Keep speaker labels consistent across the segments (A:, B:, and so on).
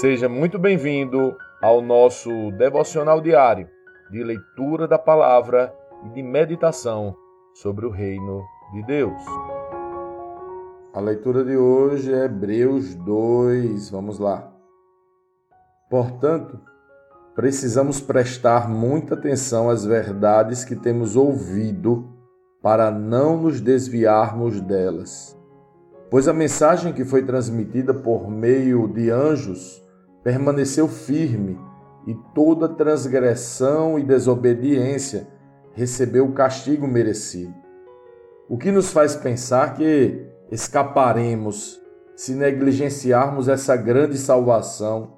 A: Seja muito bem-vindo ao nosso devocional diário de leitura da palavra e de meditação sobre o reino de Deus.
B: A leitura de hoje é Hebreus 2. Vamos lá. Portanto, precisamos prestar muita atenção às verdades que temos ouvido para não nos desviarmos delas pois a mensagem que foi transmitida por meio de anjos permaneceu firme e toda transgressão e desobediência recebeu o castigo merecido. O que nos faz pensar que escaparemos se negligenciarmos essa grande salvação,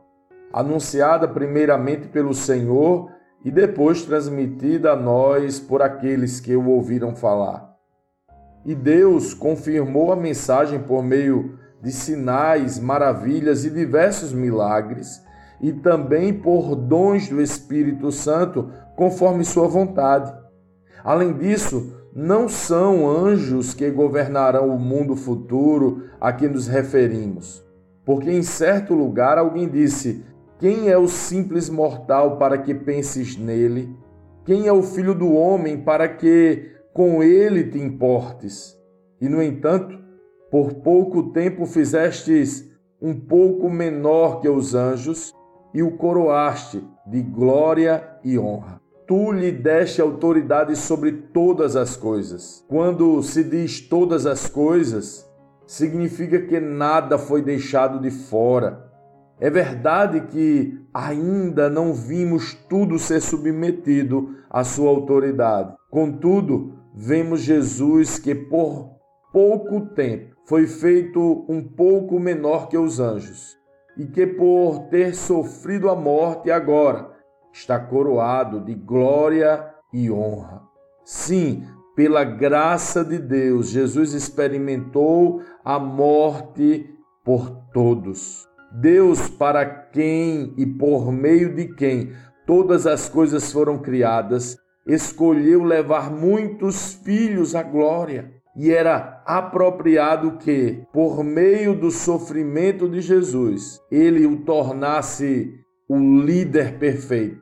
B: anunciada primeiramente pelo Senhor e depois transmitida a nós por aqueles que o ouviram falar. E Deus confirmou a mensagem por meio de sinais, maravilhas e diversos milagres, e também por dons do Espírito Santo, conforme sua vontade. Além disso, não são anjos que governarão o mundo futuro a que nos referimos. Porque em certo lugar alguém disse: Quem é o simples mortal para que penses nele? Quem é o filho do homem para que com ele te importes. E, no entanto, por pouco tempo fizestes um pouco menor que os anjos e o coroaste de glória e honra. Tu lhe deste autoridade sobre todas as coisas. Quando se diz todas as coisas, significa que nada foi deixado de fora. É verdade que ainda não vimos tudo ser submetido à sua autoridade. Contudo, vemos Jesus que por pouco tempo foi feito um pouco menor que os anjos e que por ter sofrido a morte agora está coroado de glória e honra. Sim, pela graça de Deus, Jesus experimentou a morte por todos. Deus, para quem e por meio de quem todas as coisas foram criadas, escolheu levar muitos filhos à glória. E era apropriado que, por meio do sofrimento de Jesus, ele o tornasse o líder perfeito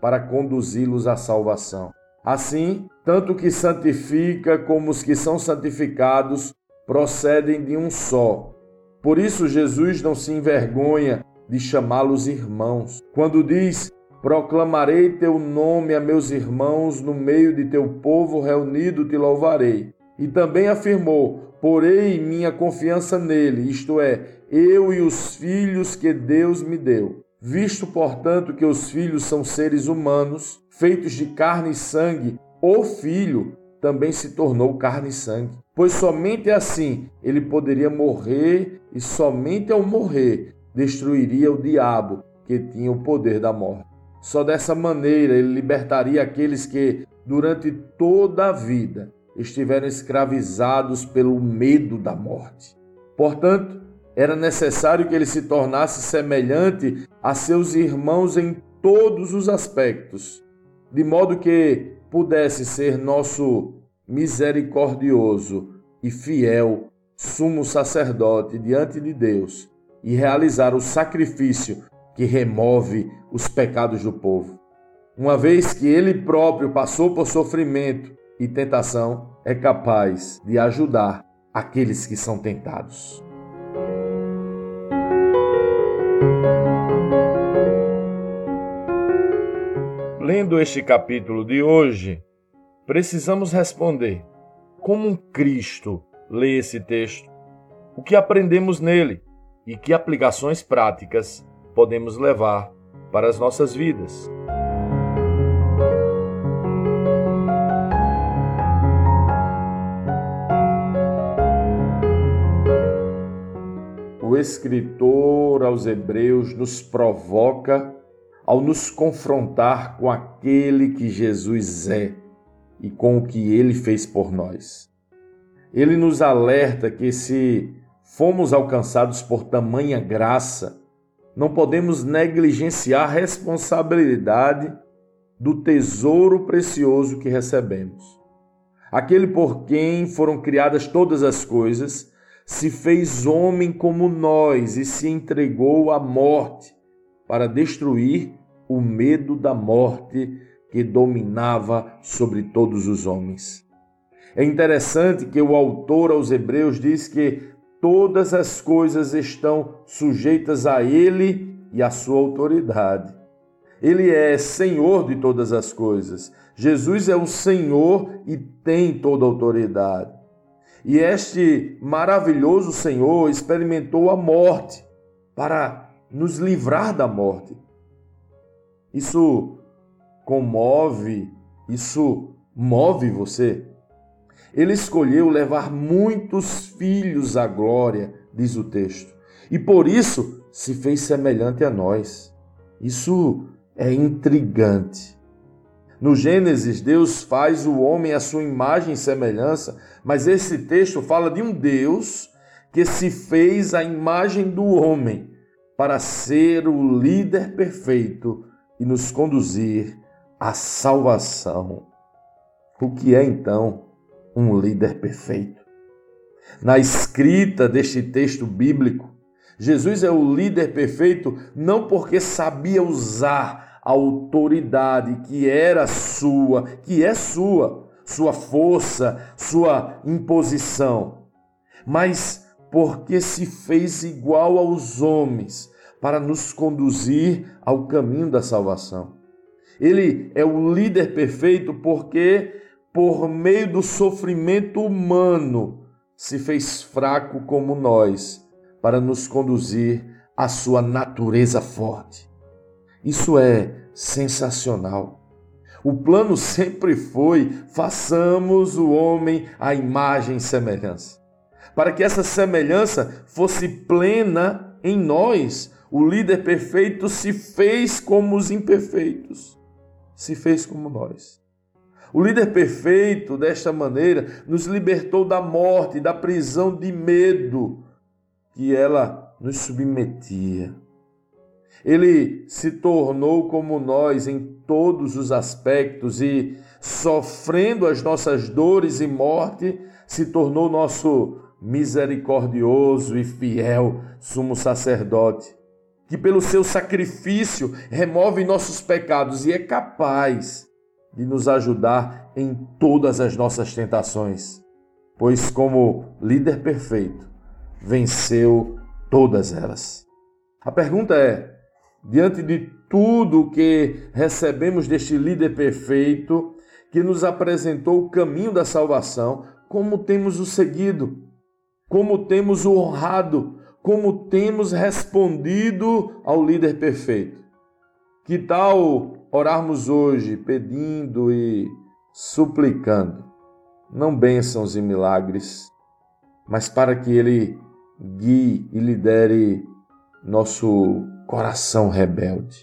B: para conduzi-los à salvação. Assim, tanto que santifica como os que são santificados procedem de um só. Por isso, Jesus não se envergonha de chamá-los irmãos. Quando diz Proclamarei teu nome a meus irmãos, no meio de teu povo reunido te louvarei. E também afirmou: Porei minha confiança nele, isto é, eu e os filhos que Deus me deu. Visto, portanto, que os filhos são seres humanos, feitos de carne e sangue, o filho também se tornou carne e sangue. Pois somente assim ele poderia morrer, e somente ao morrer destruiria o diabo que tinha o poder da morte. Só dessa maneira ele libertaria aqueles que, durante toda a vida, estiveram escravizados pelo medo da morte. Portanto, era necessário que ele se tornasse semelhante a seus irmãos em todos os aspectos, de modo que pudesse ser nosso misericordioso e fiel sumo sacerdote diante de Deus e realizar o sacrifício que remove os pecados do povo. Uma vez que ele próprio passou por sofrimento e tentação, é capaz de ajudar aqueles que são tentados.
A: Lendo este capítulo de hoje, precisamos responder: como Cristo lê esse texto? O que aprendemos nele e que aplicações práticas podemos levar para as nossas vidas.
B: Escritor aos Hebreus nos provoca ao nos confrontar com aquele que Jesus é e com o que ele fez por nós. Ele nos alerta que se fomos alcançados por tamanha graça, não podemos negligenciar a responsabilidade do tesouro precioso que recebemos. Aquele por quem foram criadas todas as coisas, se fez homem como nós e se entregou à morte para destruir o medo da morte que dominava sobre todos os homens. É interessante que o autor aos Hebreus diz que todas as coisas estão sujeitas a ele e à sua autoridade. Ele é Senhor de todas as coisas. Jesus é o Senhor e tem toda a autoridade. E este maravilhoso Senhor experimentou a morte para nos livrar da morte. Isso comove, isso move você. Ele escolheu levar muitos filhos à glória, diz o texto, e por isso se fez semelhante a nós. Isso é intrigante. No Gênesis, Deus faz o homem à sua imagem e semelhança, mas esse texto fala de um Deus que se fez a imagem do homem para ser o líder perfeito e nos conduzir à salvação. O que é então um líder perfeito? Na escrita deste texto bíblico, Jesus é o líder perfeito não porque sabia usar a autoridade que era sua, que é sua, sua força, sua imposição, mas porque se fez igual aos homens para nos conduzir ao caminho da salvação. Ele é o líder perfeito porque, por meio do sofrimento humano, se fez fraco como nós para nos conduzir à sua natureza forte. Isso é sensacional. O plano sempre foi: façamos o homem à imagem e semelhança. Para que essa semelhança fosse plena em nós, o líder perfeito se fez como os imperfeitos, se fez como nós. O líder perfeito, desta maneira, nos libertou da morte, da prisão de medo, que ela nos submetia. Ele se tornou como nós em todos os aspectos e, sofrendo as nossas dores e morte, se tornou nosso misericordioso e fiel sumo sacerdote, que pelo seu sacrifício remove nossos pecados e é capaz de nos ajudar em todas as nossas tentações, pois, como líder perfeito, venceu todas elas. A pergunta é: diante de tudo que recebemos deste líder perfeito, que nos apresentou o caminho da salvação, como temos o seguido? Como temos o honrado? Como temos respondido ao líder perfeito? Que tal orarmos hoje pedindo e suplicando, não bênçãos e milagres, mas para que ele guie e lidere nosso coração rebelde.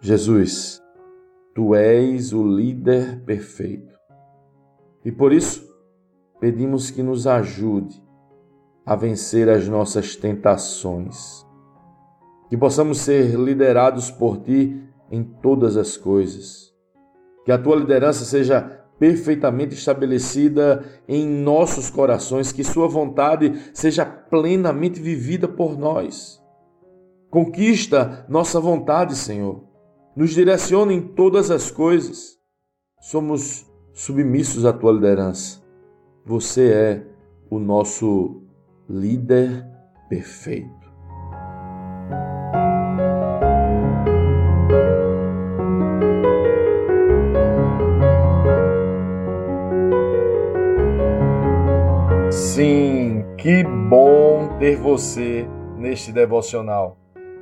B: Jesus, tu és o líder perfeito. E por isso, pedimos que nos ajude a vencer as nossas tentações. Que possamos ser liderados por ti em todas as coisas. Que a tua liderança seja perfeitamente estabelecida em nossos corações, que Sua vontade seja plenamente vivida por nós. Conquista nossa vontade, Senhor. Nos direciona em todas as coisas. Somos submissos à Tua liderança. Você é o nosso líder perfeito.
A: Sim, que bom ter você neste devocional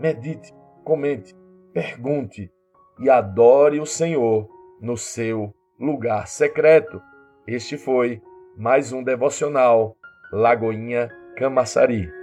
A: medite, comente, pergunte e adore o Senhor no seu lugar secreto. Este foi mais um devocional Lagoinha, Camaçari.